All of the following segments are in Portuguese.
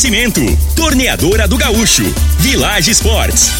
Oferecimento: Torneadora do Gaúcho, Village Sports,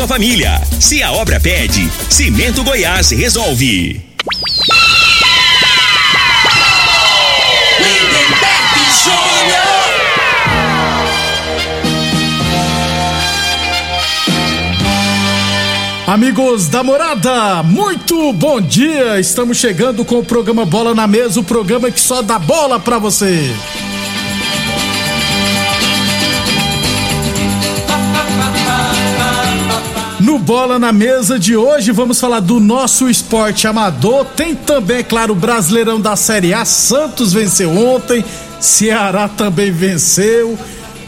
família. Se a obra pede, Cimento Goiás resolve. Amigos da morada, muito bom dia! Estamos chegando com o programa Bola na Mesa o programa que só dá bola pra você. Bola na Mesa de hoje, vamos falar do nosso esporte amador. Tem também, é claro, o Brasileirão da Série A. Santos venceu ontem, Ceará também venceu.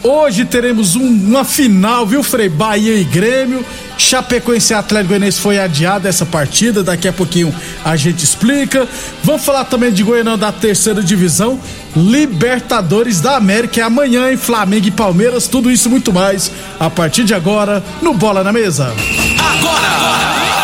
Hoje teremos um- uma final, viu, Frei? Bahia e Grêmio. Chapecoense e Atlético Goianiense foi adiada essa partida, daqui a pouquinho a gente explica. Vamos falar também de Goianão da terceira divisão, Libertadores da América, é amanhã em Flamengo e Palmeiras, tudo isso muito mais a partir de agora no Bola na Mesa. Bola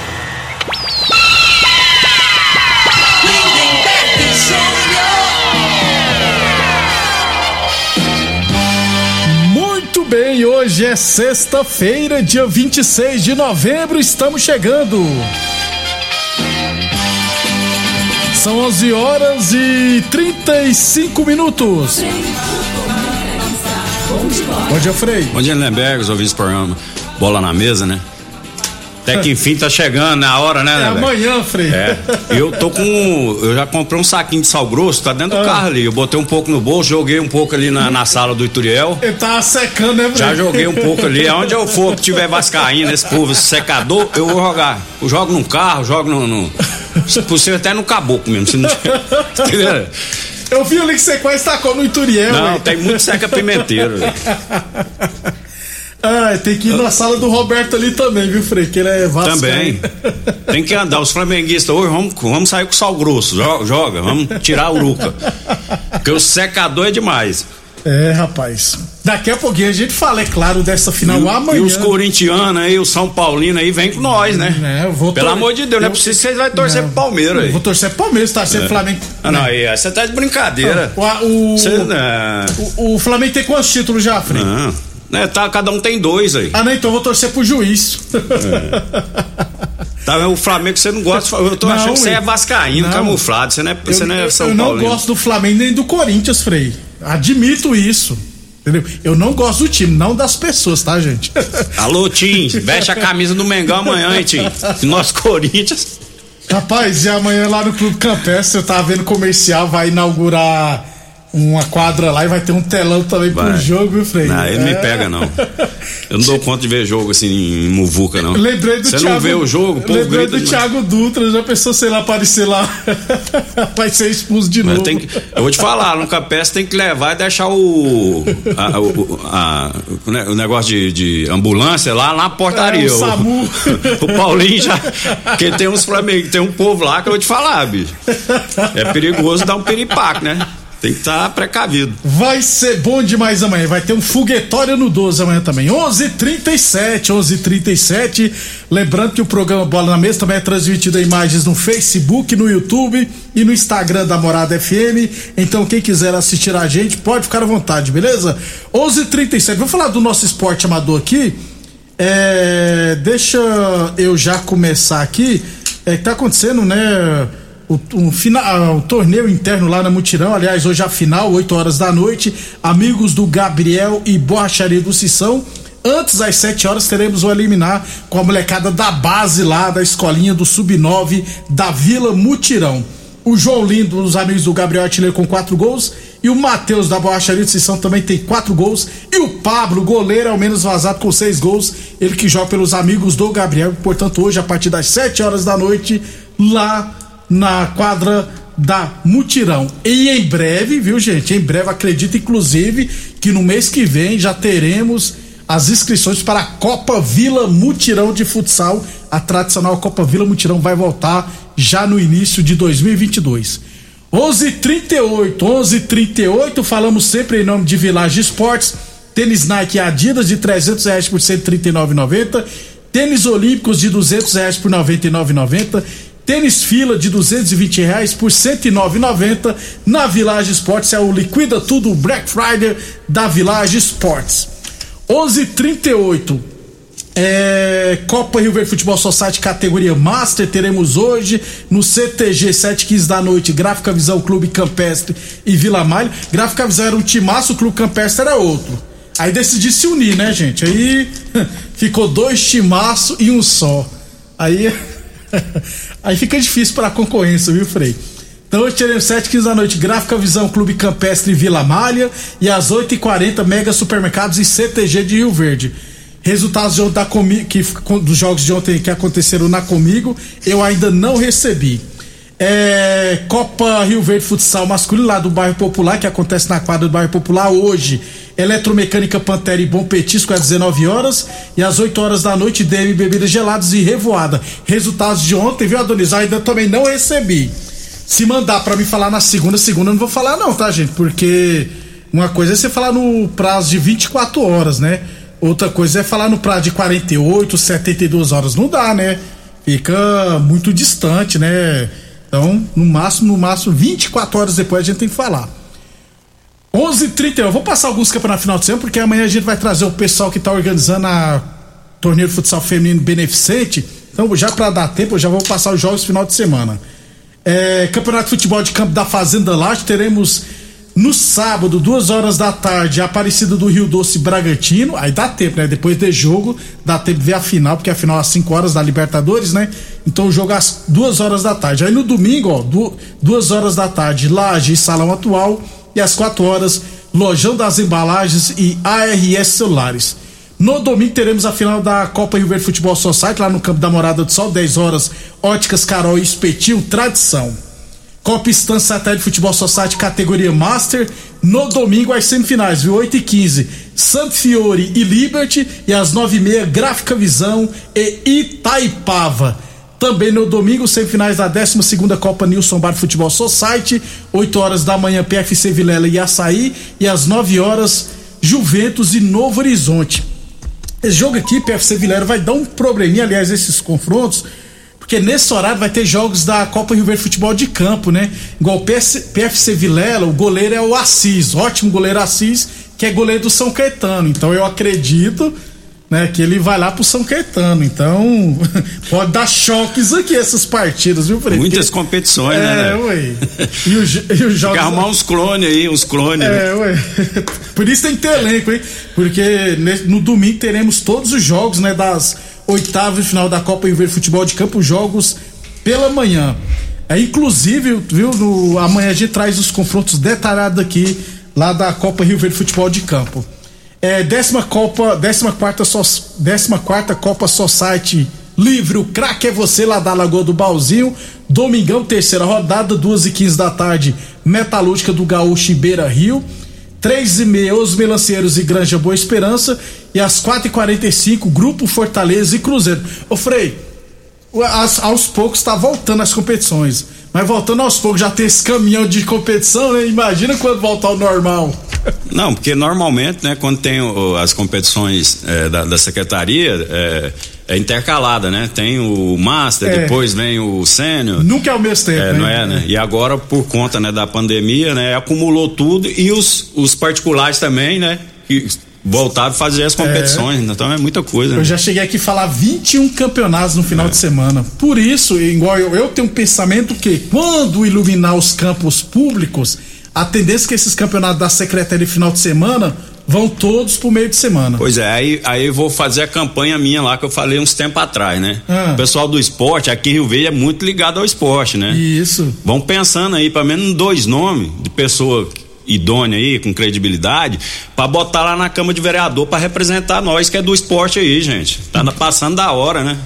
Bem, hoje é sexta-feira, dia 26 de novembro, estamos chegando. São 11 horas e 35 minutos. Bom dia, Frei. Bom dia, Lemberg, os ouvintes do programa. Bola na mesa, né? Até que enfim tá chegando na hora, né, É Lemberg? amanhã, Frei. É, eu tô com. Eu já comprei um saquinho de sal grosso, tá dentro do Ah. carro ali. Eu botei um pouco no bolso, joguei um pouco ali na, na sala do Ituriel. Ele tá secando, né, Frei? Já joguei um pouco ali. Aonde eu for que tiver vascaína, esse povo, esse secador, eu vou jogar. Eu jogo num carro, jogo no. no se possível, até no caboclo mesmo. Se não tiver, entendeu? Eu vi ali que você quase tacou no Ituriel, Não, tem muito seca pimenteiro. Ah, tem que ir na sala do Roberto ali também, viu, Frei? Que ele é vascaíno. Também. Tem que andar. Os flamenguistas hoje vamos, vamos sair com sal grosso. Joga, joga, vamos tirar a uruca. Porque o secador é demais. É, rapaz. Daqui a pouquinho a gente fala, é claro, dessa final E, amanhã. e os corintianos aí, o São Paulino aí, vem com nós, né? É, eu vou Pelo tor- amor de Deus, não é eu- preciso que vocês vão torcer Não, pro Palmeiras eu aí. Vou torcer pro Palmeiras, torcer pro Flamengo. Ah, não, aí, você tá de brincadeira. O, o, Você, né? o, o Flamengo tem quantos títulos já, Frei? Não. Né, tá, cada um tem dois aí. Ah, não, então eu vou torcer pro juiz. Tá, o Flamengo você não gosta. Eu tô Não, achando que você é vascaíno, não. camuflado. Você não é, você eu não é eu- São eu não Paulino. gosto do Flamengo nem do Corinthians, Frei. Admito isso. Entendeu? Eu não gosto do time, não das pessoas, tá, gente? Alô, Tim, veste a camisa do Mengão amanhã, hein, Tim? Nosso Corinthians. Rapaz, e amanhã lá no Clube Campestre, eu tava vendo comercial, vai inaugurar uma quadra lá e vai ter um telão também pro Vai. jogo, viu, Frei? Não, ele me É. pega, não. Eu não dou conta de ver jogo assim em Muvuca, não. Lembrei do Você Thiago. não vê o jogo, povo Lembrei do demais. Thiago Dutra, já pensou, sei lá, aparecer lá. Vai ser expulso de Mas novo. tem eu vou te falar, no Campestre tem que levar e deixar o. a- o, a- o ne- o negócio de, de ambulância lá na portaria. É, o SAMU. o Paulinho já. Porque tem uns Flamengo, tem um povo lá que eu vou te falar, bicho. É perigoso dar um piripaque, né? Tem que estar tá precavido. Vai ser bom demais amanhã. Vai ter um foguetório no 12 amanhã também. 11:37, 11:37. Lembrando que o programa Bola na Mesa também é transmitido em imagens no Facebook, no YouTube e no Instagram da Morada FM. Então quem quiser assistir a gente pode ficar à vontade, beleza? 11:37. Vou falar do nosso esporte amador aqui. É, deixa eu já começar aqui. É que tá acontecendo, né? O, final, o torneio interno lá na Mutirão, aliás, hoje a final, 8 horas da noite, amigos do Gabriel e Borracharia do Sissão. Antes, às 7 horas, teremos o eliminar com a molecada da base lá, da escolinha do Sub-9 da Vila Mutirão. O João Lindo, os amigos do Gabriel Artilheiro com quatro gols. E o Matheus da Borracharia de Sissão também tem quatro gols. E o Pablo, goleiro, é o menos vazado com seis gols. Ele que joga pelos amigos do Gabriel. Portanto, hoje, a partir das 7 horas da noite, lá na quadra da Mutirão. E em breve, viu gente? Em breve, acredito inclusive que no mês que vem já teremos as inscrições para a Copa Vila Mutirão de Futsal. A tradicional Copa Vila Mutirão vai voltar já no início de 2022. 11:38, 11:38. Falamos sempre em nome de Village Esportes. Tênis Nike Adidas de 300 reais por 139,90. Tênis Olímpicos de 200 reais por 99,90 Tênis fila de 220 reais por 109,90 na Village Esportes. É o Liquida Tudo Black Friday da Village Esportes. 11:38 é, Copa Rio Verde Futebol Society categoria Master teremos hoje no CTG 715 da noite Gráfica Visão Clube Campestre e Vila Malha. Gráfica Visão era um timaço, o Clube Campestre era outro. Aí decidi se unir, né, gente? Aí ficou dois timaço e um só. Aí Aí fica difícil para a concorrência, viu, Frei? Então hoje teremos 7 15 da noite, Gráfica Visão Clube Campestre Vila Malha e às 8h40 Mega Supermercados e CTG de Rio Verde. Resultados de da Comi que, dos jogos de ontem que aconteceram na Comigo, eu ainda não recebi. É, Copa Rio Verde Futsal Masculino lá do bairro Popular, que acontece na quadra do bairro Popular hoje. Eletromecânica Pantera e Bom Petisco às 19 horas e às 8 horas da noite DM Bebidas Geladas e Revoada. Resultados de ontem, viu, Adonis? Ainda também não recebi. Se mandar para me falar na segunda, segunda eu não vou falar não, tá, gente? Porque uma coisa é você falar no prazo de 24 horas, né? Outra coisa é falar no prazo de 48, 72 horas. Não dá, né? Fica muito distante, né? Então, no máximo, no máximo, 24 horas depois a gente tem que falar. 11h30, eu vou passar alguns campeonatos final de semana, porque amanhã a gente vai trazer o pessoal que está organizando a torneio de futsal feminino beneficente. Então, já para dar tempo, eu já vou passar os jogos final de semana. É, campeonato de futebol de campo da Fazenda Laje, teremos no sábado, duas horas da tarde, Aparecida do Rio Doce Bragantino. Aí dá tempo, né? Depois de jogo, dá tempo de ver a final, porque a final é às 5 horas da Libertadores, né? Então o jogo é às duas horas da tarde. Aí no domingo, ó, duas horas da tarde, Laje e Salão Atual e às 4 horas, Lojão das Embalagens e ARS Celulares. No domingo teremos a final da Copa Rio Verde Futebol Society, lá no Campo da Morada do Sol, 10 horas, Óticas Carol e Espetil, tradição. Copa Estância Satélite Futebol Society categoria Master, no domingo às semifinais, viu? 8 e 15 Santo Fiore e Liberty, e às 9 e meia Gráfica Visão e Itaipava. Também no domingo, semifinais da 12 Copa Nilson Bar Futebol Society, 8 horas da manhã, PFC Vilela e Açaí, e às 9 horas, Juventus e Novo Horizonte. Esse jogo aqui, PFC Vilela, vai dar um probleminha, aliás, esses confrontos, porque nesse horário vai ter jogos da Copa Rio Verde Futebol de Campo, né? Igual PFC Vilela, o goleiro é o Assis, ótimo goleiro Assis, que é goleiro do São Caetano. Então eu acredito né, que ele vai lá pro São Caetano. Então, pode dar choques aqui essas partidas, viu, Fred? Muitas competições, é, né? É, ué. E, o, e os jogos. arrumar uns clones aí, uns clones. É, né? ué. Por isso tem que ter elenco, hein? Porque no domingo teremos todos os jogos, né, das oitavas de final da Copa Rio Verde Futebol de Campo, jogos pela manhã. É, inclusive, viu, no, amanhã a gente traz os confrontos detalhados aqui, lá da Copa Rio Verde Futebol de Campo. É, décima Copa, décima quarta, so, décima quarta Copa Society Livre, o craque é você lá da Lagoa do Balzinho. Domingão, terceira rodada, duas e quinze da tarde, Metalúrgica do Gaúcho e Beira Rio. Três e meia, Os Melanceiros e Granja Boa Esperança. E às quatro e quarenta e cinco, Grupo Fortaleza e Cruzeiro. Ô Frei, as, aos poucos está voltando as competições. Mas voltando aos poucos, já tem esse caminhão de competição, né? Imagina quando voltar ao normal. Não, porque normalmente, né, quando tem o, as competições é, da, da, secretaria, é, é, intercalada, né? Tem o Master, é. depois vem o Sênior. Nunca é ao mesmo tempo, é, não é, né? E agora, por conta né, da pandemia, né, acumulou tudo e os, os particulares também, né? Que voltaram a fazer as competições, é. então é muita coisa. Eu né? já cheguei aqui a falar 21 campeonatos no final é. de semana. Por isso, igual eu, eu tenho um pensamento que quando iluminar os campos públicos, a tendência é que esses campeonatos da Secretaria de final de semana vão todos pro meio de semana. Pois é, aí, aí eu vou fazer a campanha minha lá que eu falei uns tempos atrás, né? Ah. O pessoal do esporte aqui em Rio Verde é muito ligado ao esporte, né? Isso. Vão pensando aí, pelo menos dois nomes de pessoa idônea aí, com credibilidade, para botar lá na Câmara de Vereador para representar nós que é do esporte aí, gente. Tá passando da hora, né?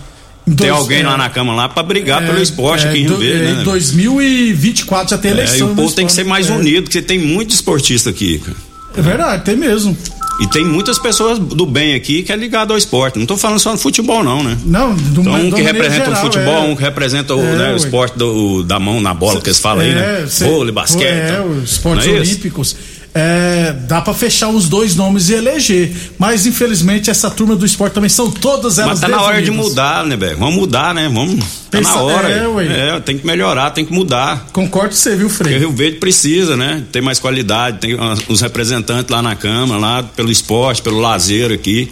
Dois, tem alguém é, lá na Câmara lá para brigar é, pelo esporte é, aqui em Rio Verde, né? Em 2024 já tem eleição. É, e o povo tem que ser mais é. unido, porque tem muito esportista aqui, cara. É verdade, tem mesmo. E tem muitas pessoas do bem aqui que é ligado ao esporte. Não estou falando só no futebol, não, né? Não, do então, um que representa geral, o futebol, é. um que representa o, é, né, o esporte do, da mão na bola, que eles falam aí, né? Vôlei, basquete. É, então. os esportes olímpicos é, dá para fechar os dois nomes e eleger. Mas infelizmente essa turma do esporte também são todas elas. Mas tá na hora de mudar, né, velho? Vamos mudar, né? Vamos. Tá Pensa, na hora. É, é, tem que melhorar, tem que mudar. Concordo com você, viu, Frei? Porque Rio Verde precisa, né? Ter mais qualidade, tem os representantes lá na Câmara, lá pelo esporte, pelo lazer aqui.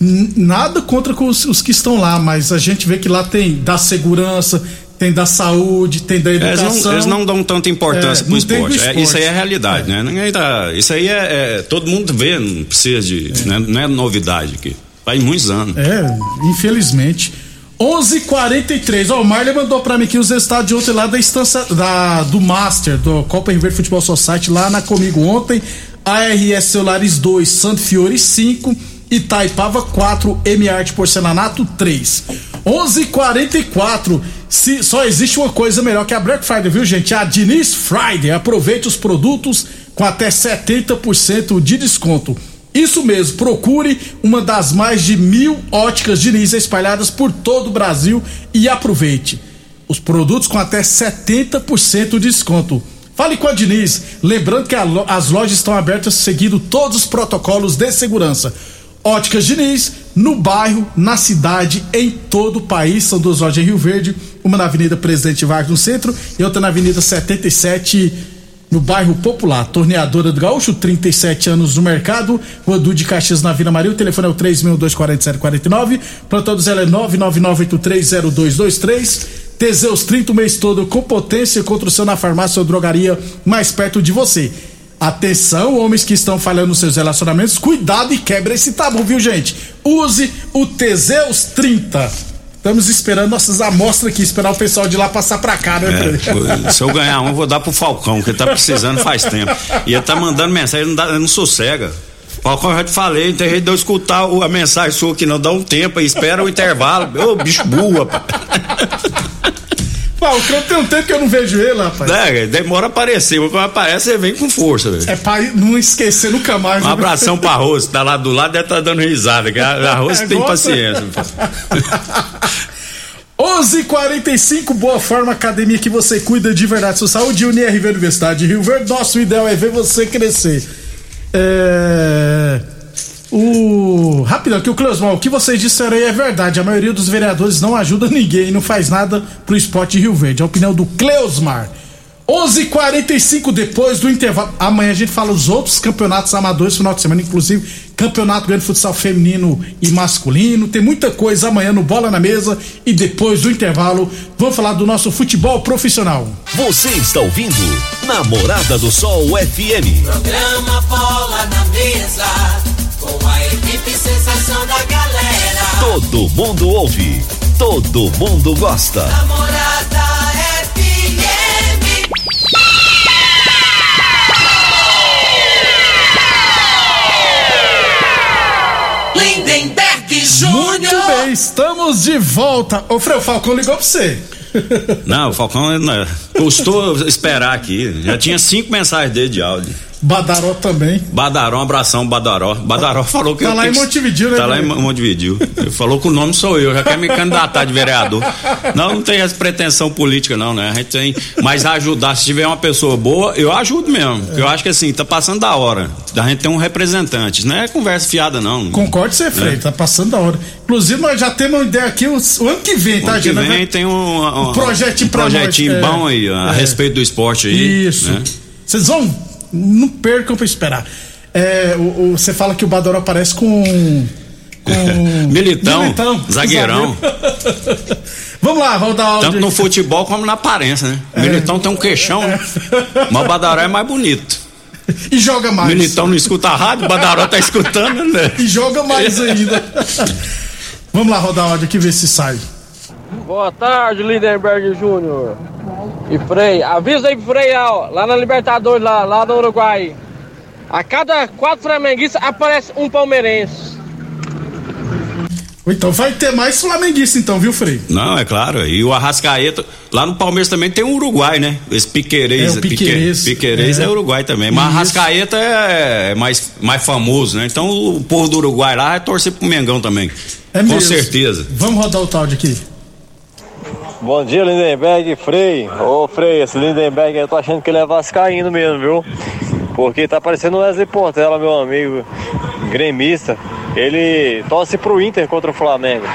Nada contra os, os, que estão lá, mas a gente vê que lá tem da segurança, tem da saúde, tem da educação. Eles não, eles não dão tanta importância é, pro esporte. esporte. É, isso aí é a realidade, é. né? Tá, isso aí é, é, Todo mundo vê, não precisa de. É. Né? Não é novidade aqui. Faz muitos anos. É, infelizmente. 11:43. Ó, o Marley mandou para mim aqui os resultados de ontem lá da instância da, do Master, do Copa River Futebol Society, lá na Comigo ontem. ARS Celulares 2, Santo Fiore 5, Itaipava 4, M-Art Porcelanato 3. 11:44. Se só existe uma coisa melhor que a Black Friday, viu, gente? A Diniz Friday. Aproveite os produtos com até 70% de desconto. Isso mesmo, procure uma das mais de mil óticas Diniz espalhadas por todo o Brasil e aproveite. Os produtos com até 70% de desconto. Fale com a Diniz, lembrando que a, as lojas estão abertas seguindo todos os protocolos de segurança. Óticas Diniz, no bairro, na cidade, em todo o país. São duas lojas em Rio Verde, uma na Avenida Presidente Vargas no centro e outra na Avenida 77 no bairro Popular. Torneadora do Gaúcho, 37 anos no mercado. Rua de Caxias na Vila Maria. O telefone é o 3624749. Para todos ela é 999830223. Teseus 30 o mês todo com potência contra o seu na farmácia ou drogaria mais perto de você. Atenção, homens que estão falhando nos seus relacionamentos, cuidado e quebra esse tabu, viu, gente? Use o Teseus 30. Estamos esperando nossas amostras aqui, esperar o pessoal de lá passar pra cá, né? É, se eu ganhar um, eu vou dar pro Falcão, que ele tá precisando faz tempo. E ele tá mandando mensagem, não, dá, não sossega. Falcão, eu já te falei, não tem jeito de eu escutar a mensagem sua aqui, não. Dá um tempo aí, espera o intervalo. Ô, bicho burro, rapaz. Falcão tem um tempo que eu não vejo ele, rapaz. É, demora a aparecer, mas quando aparece, ele vem com força, velho. É pra não esquecer nunca mais. Um né? abração pra Rose, tá lá do lado, deve estar tá dando risada, que a, a Rose é, tem gosta? paciência. 11:45 Boa Forma Academia que você cuida de verdade sua saúde. UniRV Universidade de Rio Verde. Nosso ideal é ver você crescer. É o. Rapidão, aqui o Cleusman, o que vocês disseram aí é verdade. A maioria dos vereadores não ajuda ninguém, não faz nada pro esporte Rio Verde. A opinião do Cleusmar. 11:45 depois do intervalo. Amanhã a gente fala os outros campeonatos amadores final de semana, inclusive campeonato grande futsal feminino e masculino. Tem muita coisa amanhã no Bola na Mesa e depois do intervalo vamos falar do nosso futebol profissional. Você está ouvindo Namorada do Sol FM. Programa Bola na Mesa com a equipe sensação da galera. Todo mundo ouve, todo mundo gosta. Namorada FM. Lindenberg Júnior. Muito bem, estamos de volta. O Frei Falcão ligou pra você. Não, o Falcão né, custou esperar aqui. Já tinha cinco mensagens dele de áudio. Badaró também. Badaró, um abração, Badaró. Badaró falou que. Tá eu lá em Montevidéu, né, Tá lá em? Montevideo. Ele falou que o nome sou eu, já quer me candidatar de vereador. Não, não tem essa pretensão política, não, né? A gente tem. Mas ajudar, se tiver uma pessoa boa, eu ajudo mesmo. Porque eu acho que assim, tá passando da hora. Da gente ter um representante. Não é conversa fiada, não. Concordo com você, Frei, tá passando da hora. Inclusive, nós já temos uma ideia aqui, o, o ano que vem, tá, Ano que gente? Vem tem um, um, Um projetinho pra nós, projetinho é. bom aí, a É. respeito do esporte aí. Isso. né? Vocês vão. Não percam pra esperar. É, Você fala que o Badoro aparece com. com Militão, zagueirão. zagueiro. Vamos lá, vamos dar áudio. Tanto no futebol como na aparência, né? É. Militão tem um queixão, né? mas o Badaró é mais bonito. E joga mais. Militão não escuta a rádio, o Badaró tá escutando, né? E joga mais ainda. Vamos lá rodar áudio aqui ver se sai. Boa tarde, Lindenberg Júnior. E Frei, avisa aí pro Frei, ó, lá na Libertadores, lá, lá no Uruguai. A cada quatro flamenguistas aparece um palmeirense. Então vai ter mais flamenguista, então, viu, Frei? Não, é claro. E o Arrascaeta, lá no Palmeiras também tem um Uruguai, né? Esse Piquerez. É, o Piquerez. Piquerez é. É. Uruguai também. Mas Isso. Arrascaeta é mais, mais famoso, né? Então o povo do Uruguai lá vai torcer pro Mengão também. É Com mesmo. certeza. Vamos rodar o áudio aqui. Bom dia, Lindenberg Frei. Ô, Frei, esse Lindenberg eu tô achando que ele é vascaíno mesmo, viu? Porque tá parecendo o Wesley Portela, meu amigo gremista. Ele torce pro Inter contra o Flamengo.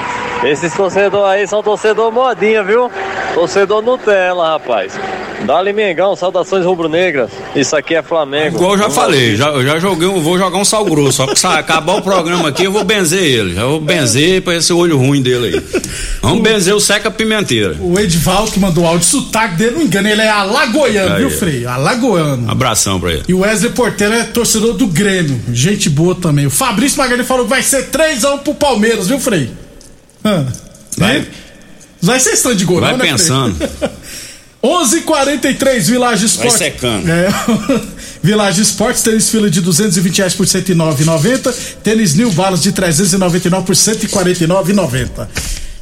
Esses torcedores aí são torcedor modinha, viu? Torcedor Nutella, rapaz. Dali Mengão, saudações rubro-negras. Isso aqui é Flamengo. Igual eu já falei, já, eu já joguei, um- vou jogar um sal grosso. Só que se acabar o programa aqui, eu vou benzer ele. Já vou benzer pra esse olho ruim dele aí. Vamos benzer o Seca Pimenteira. O Edival que mandou áudio, sotaque dele, não engana, ele é alagoano, Aí. viu, Frei? Alagoano. Abração pra ele. E o Wesley Porteiro é torcedor do Grêmio. Gente boa também. O Fabrício Magalhães falou que vai ser 3x1 pro Palmeiras, viu, Frei? Hã? Vai. Né? Vai ser stand de gol, Vai né, Frei? pensando. 11:43 Village Esporte. Vai secando. É. Village Esportes, tênis fila de 220 reais por 109,90. Tênis New Balance de 399 por 149,90.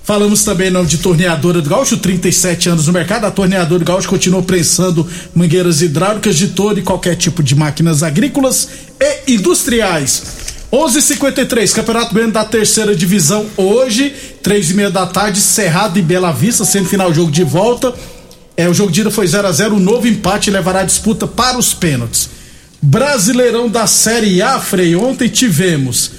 Falamos também em nome de Torneadora do Gaúcho, 37 anos no mercado. A Torneadora do Gaúcho continua prensando mangueiras hidráulicas de todo e qualquer tipo de máquinas agrícolas e industriais. 11:53 Campeonato Goiano da Terceira Divisão hoje, três e meia da tarde, Cerrado e Bela Vista, semifinal jogo de volta. É, o jogo de ida foi 0 a 0 o novo empate levará a disputa para os pênaltis. Brasileirão da Série A, Frei, ontem tivemos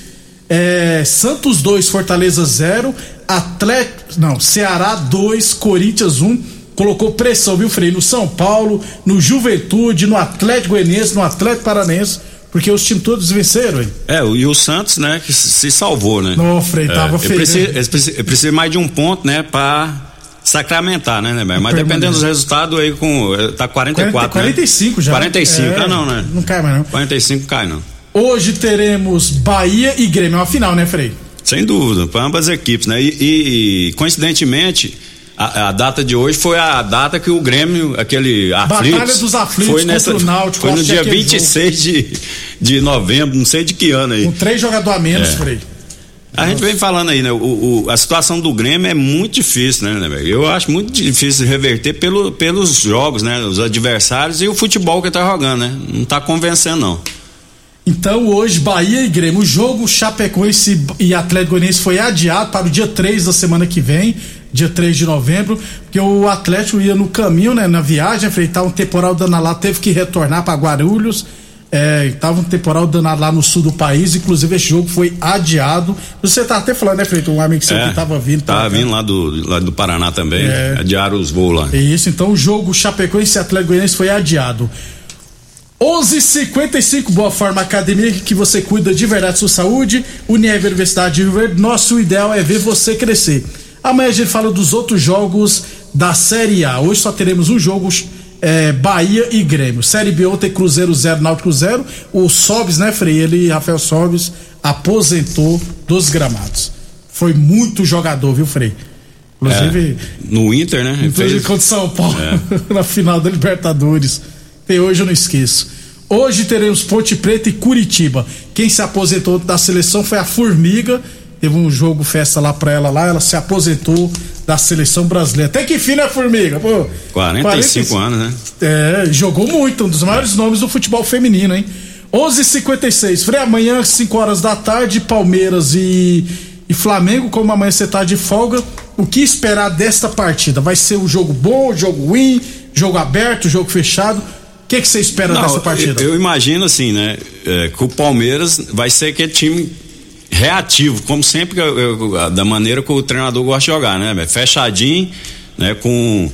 é, Santos 2, Fortaleza 0, Atlético, não, Ceará 2, Corinthians 1, colocou pressão, viu, Frei, no São Paulo, no Juventude, no Atlético Goianiense, no Atlético Paranense, porque os times todos venceram, hein? É, e o Santos, né, que se salvou, né? Não, Frei, tava é, feio, precisa, precisa mais de um ponto, né, pra sacramentar, né, né, Mas Permanente. dependendo dos resultados aí com. eh, Tá 44, 40, 45 né? já. 45, É, ah, não, né? Não cai mais não. 45 cai, não. Hoje teremos Bahia e Grêmio, é uma final, né, Frei? Sem dúvida, para ambas as equipes, né? E, e, coincidentemente, a, a data de hoje foi a data que o Grêmio, aquele Batalha aflitos, dos aflitos foi contra nessa, o Náutico, foi no é dia aquele 26 de, de novembro, não sei de que ano aí. Com três jogadores a menos, É. Frei. A gente vem falando aí, né? O, o- a situação do Grêmio é muito difícil, né, né? Eu acho muito difícil reverter pelo, pelos jogos, né? Os adversários e o futebol que tá jogando, né? Não tá convencendo, não. Então hoje, Bahia e Grêmio. O jogo Chapecoense e Atlético Goianiense foi adiado para o dia 3 da semana que vem, dia 3 de novembro, porque o Atlético ia no caminho, né, na viagem, enfrentar um temporal danado lá, teve que retornar para Guarulhos. É, tava um temporal danado lá no sul do país, inclusive esse jogo foi adiado. Você tá até falando, né, Freito? Um amigo seu que tava vindo. Tava. É, vindo lá do, lá do Paraná também. É. Adiaram os voos lá. É isso, então o jogo Chapecoense e Atlético Goianiense foi adiado. 11:55 Boa Forma Academia que você cuida de verdade sua saúde. Univer Universidade de Rio Verde. Nosso ideal é ver você crescer. Amanhã a gente fala dos outros jogos da Série A. Hoje só teremos um jogo é, Bahia e Grêmio. Série B ontem Cruzeiro 0, Náutico 0. O Sobes, né, Frei? Ele, Rafael Sobes, aposentou dos gramados. Foi muito jogador, viu, Frei? Inclusive, É, no Inter, né? Inclusive fez- contra São Paulo É. na final da Libertadores. E hoje eu não esqueço. Hoje teremos Ponte Preta e Curitiba. Quem se aposentou da seleção foi a Formiga. Teve um jogo festa lá pra ela lá, ela se aposentou da seleção brasileira. Até que fim, né, Formiga? Pô, 45 anos, né? É, jogou muito, um dos maiores nomes do futebol feminino, hein? 11:56. Frei, amanhã, 5 horas da tarde, Palmeiras e, e Flamengo. Como amanhã você tá de folga, o que esperar desta partida? Vai ser um jogo bom, jogo ruim, jogo aberto, jogo fechado? O que, que você espera Não, dessa partida? Eu, eu imagino assim, né? é, que o Palmeiras vai ser aquele time reativo, como sempre, eu- eu- da maneira que o treinador gosta de jogar, né? Fechadinho, né? Com,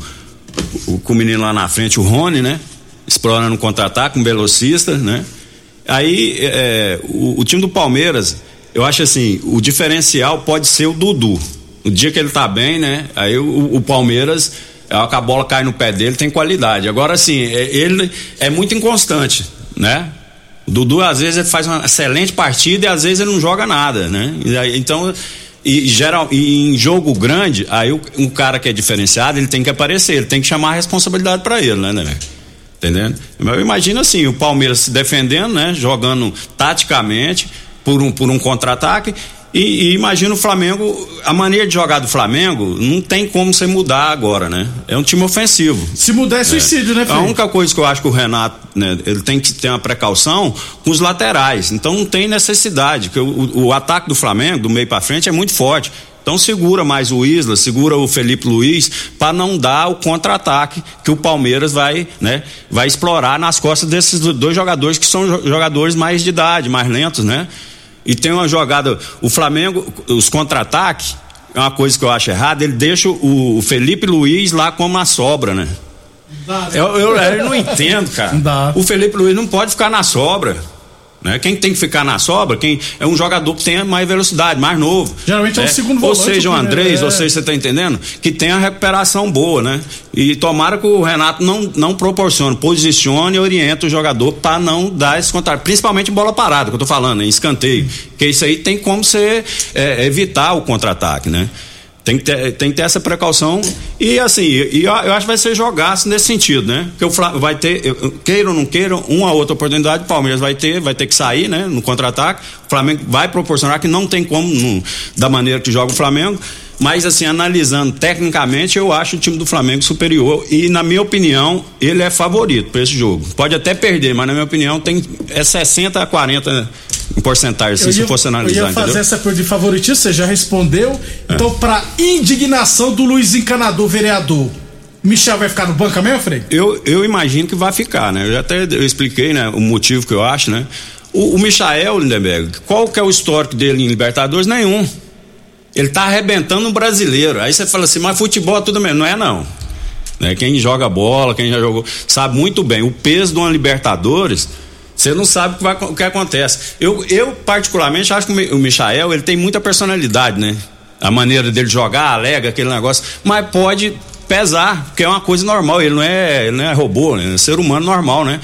o- com o menino lá na frente, o Rony, né? Explorando o contra-ataque, um velocista, né? Aí, é, o, o time do Palmeiras, eu acho assim, o diferencial pode ser o Dudu. O dia que ele tá bem, né? Aí o, o Palmeiras, que a bola cai no pé dele, tem qualidade. Agora, assim, é- ele é muito inconstante, né? Dudu, às vezes, faz uma excelente partida e às vezes ele não joga nada, né? Então, e, geral, e em jogo grande, aí o, um cara que é diferenciado, ele tem que aparecer, ele tem que chamar a responsabilidade para ele, né, né? Entendendo? Eu imagino assim, o Palmeiras se defendendo, né? Jogando taticamente por um, por um contra-ataque. E, e imagina o Flamengo, a maneira de jogar do Flamengo não tem como você mudar agora, né? É um time ofensivo. Se mudar é suicídio, né, A Frei? única coisa que eu acho que o Renato, né, ele tem que ter uma precaução com os laterais. Então não tem necessidade, porque o, o- ataque do Flamengo, do meio para frente, é muito forte. Então segura mais o Isla, segura o Felipe Luiz, para não dar o contra-ataque que o Palmeiras vai, né, vai explorar nas costas desses do- dois jogadores que são jo- jogadores mais de idade, mais lentos, né? E tem uma jogada, o Flamengo, os contra-ataques, é uma coisa que eu acho errada, ele deixa o, o Felipe Luiz lá como uma sobra, né? Eu, eu, eu não entendo, cara. Dá. O Felipe Luiz não pode ficar na sobra. Né? Quem tem que ficar na sobra quem é um jogador que tenha mais velocidade, mais novo. Geralmente é o né? segundo Ou volante, seja, o Andrés, é. ou seja, você tá entendendo? Que tenha recuperação boa, né? E tomara que o Renato não, não proporcione, posicione e oriente o jogador para não dar esse contato. Principalmente em bola parada, que eu tô falando, em escanteio. Porque isso aí tem como você é, evitar o contra-ataque, né? Tem que, ter, tem que ter essa precaução e assim, e eu, eu acho que vai ser jogaço nesse sentido, né? Porque o Flamengo vai ter, eu- queira ou não queira, uma outra oportunidade, o Palmeiras vai ter, vai ter que sair, né? No contra-ataque, o Flamengo vai proporcionar que não tem como, da maneira que joga o Flamengo, mas assim, analisando tecnicamente, eu acho o time do Flamengo superior e na minha opinião, ele é favorito para esse jogo. Pode até perder, mas na minha opinião tem é 60 a 40 em porcentagem, assim, Eu se fosse Eu analisar, ia fazer entendeu? essa pergunta de favoritismo, você já respondeu. Então, pra indignação do Luiz Encanador, vereador, Michel vai ficar no banco mesmo, Frei? Eu, eu imagino que vai ficar, né? Eu já até eu expliquei, né? O motivo que eu acho, né? O, o Michael Lindenberg, qual que é o histórico dele em Libertadores? Nenhum. Ele tá arrebentando um brasileiro. Aí você fala assim, mas futebol é tudo mesmo. Não é não. Né? Quem joga bola, quem já jogou, sabe muito bem. O peso de uma Libertadores, você não sabe o que, vai, o que acontece. Eu, eu, particularmente, acho que o Mi- o Michael, ele tem muita personalidade, né? A maneira dele jogar, alega aquele negócio. Mas pode pesar, porque é uma coisa normal. Ele não é, ele não é robô, né? é ser humano normal, né?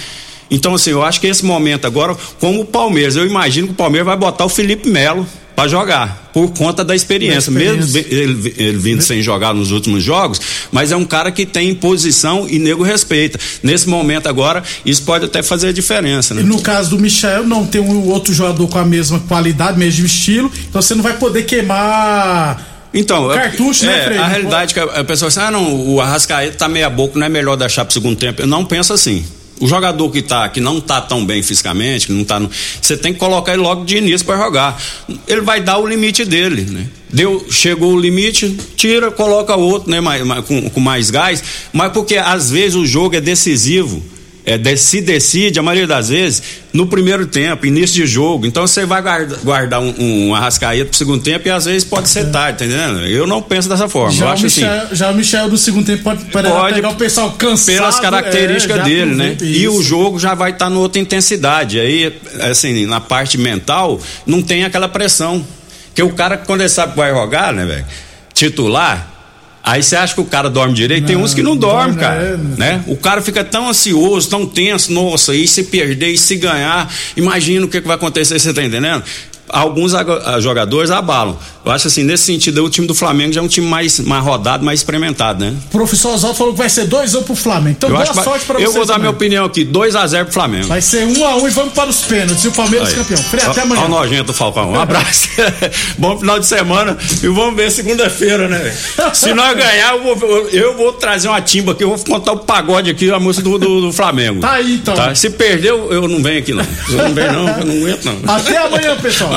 Então, assim, eu acho que esse momento agora, como o Palmeiras, eu imagino que o Palmeiras vai botar o Felipe Melo para jogar, por conta da experiência. Da Mesmo experiência. ele, ele vindo sem jogar nos últimos jogos, mas é um cara que tem posição e nego respeita. Nesse momento agora, isso pode até fazer a diferença, né? E no caso do Michel, não tem um outro jogador com a mesma qualidade, mesmo estilo, então você não vai poder queimar. Então, Cartucho, é, né, Frei? a realidade é que a, a pessoa assim, ah, não, o Arrascaeta tá meia boca, não é melhor deixar pro segundo tempo. Eu não penso assim. O jogador que tá, que não tá tão bem fisicamente, que não tá no, você tem que colocar ele logo de início para jogar. Ele vai dar o limite dele, né? Deu, chegou o limite, tira, coloca outro, né, mais, mais- com, com mais gás, mas porque às vezes o jogo é decisivo. É, se decide, a maioria das vezes, no primeiro tempo, início de jogo. Então você vai guarda- guardar um, um arrascaeta pro segundo tempo e às vezes pode ser tarde, tá entendendo? Eu não penso dessa forma. eu Já o, acho assim. Michel, já o Michel do segundo tempo pode, pode Pode, pegar o pessoal cansado. pelas características é, dele, né? aproveita E o isso. jogo já vai estar tá outra intensidade. Aí, assim, na parte mental, não tem aquela pressão. Porque o cara, quando ele sabe que vai jogar, né, velho? Titular. Aí você acha que o cara dorme direito? tem Não, uns que não não dormem, dorme, cara. é. Né? O cara fica tão ansioso, tão tenso. Nossa, e se perder, e se ganhar? Imagina o que, que vai acontecer, você tá entendendo? Alguns jogadores abalam. Eu acho assim, nesse sentido, o time do Flamengo já é um time mais, mais rodado, mais experimentado, né? O professor Oswaldo falou que vai ser 2x1 pro Flamengo. Então, eu boa sorte pra vocês. Eu vou dar também. minha opinião aqui, 2x0 pro Flamengo. Vai ser 1x1 e vamos para os pênaltis. E o Palmeiras Aí. campeão. Frei, até amanhã. ó nojento Falcão. Um abraço. Bom final de semana. E vamos ver segunda-feira, né? velho? Se nós ganhar, eu vou, eu vou trazer uma timba aqui. Eu vou contar o pagode aqui, a música do, do, do Flamengo. Tá aí, então. Tá? Se perder, eu, eu não venho aqui, não. Eu não venho, não. Eu não aguento, não. Até amanhã, pessoal.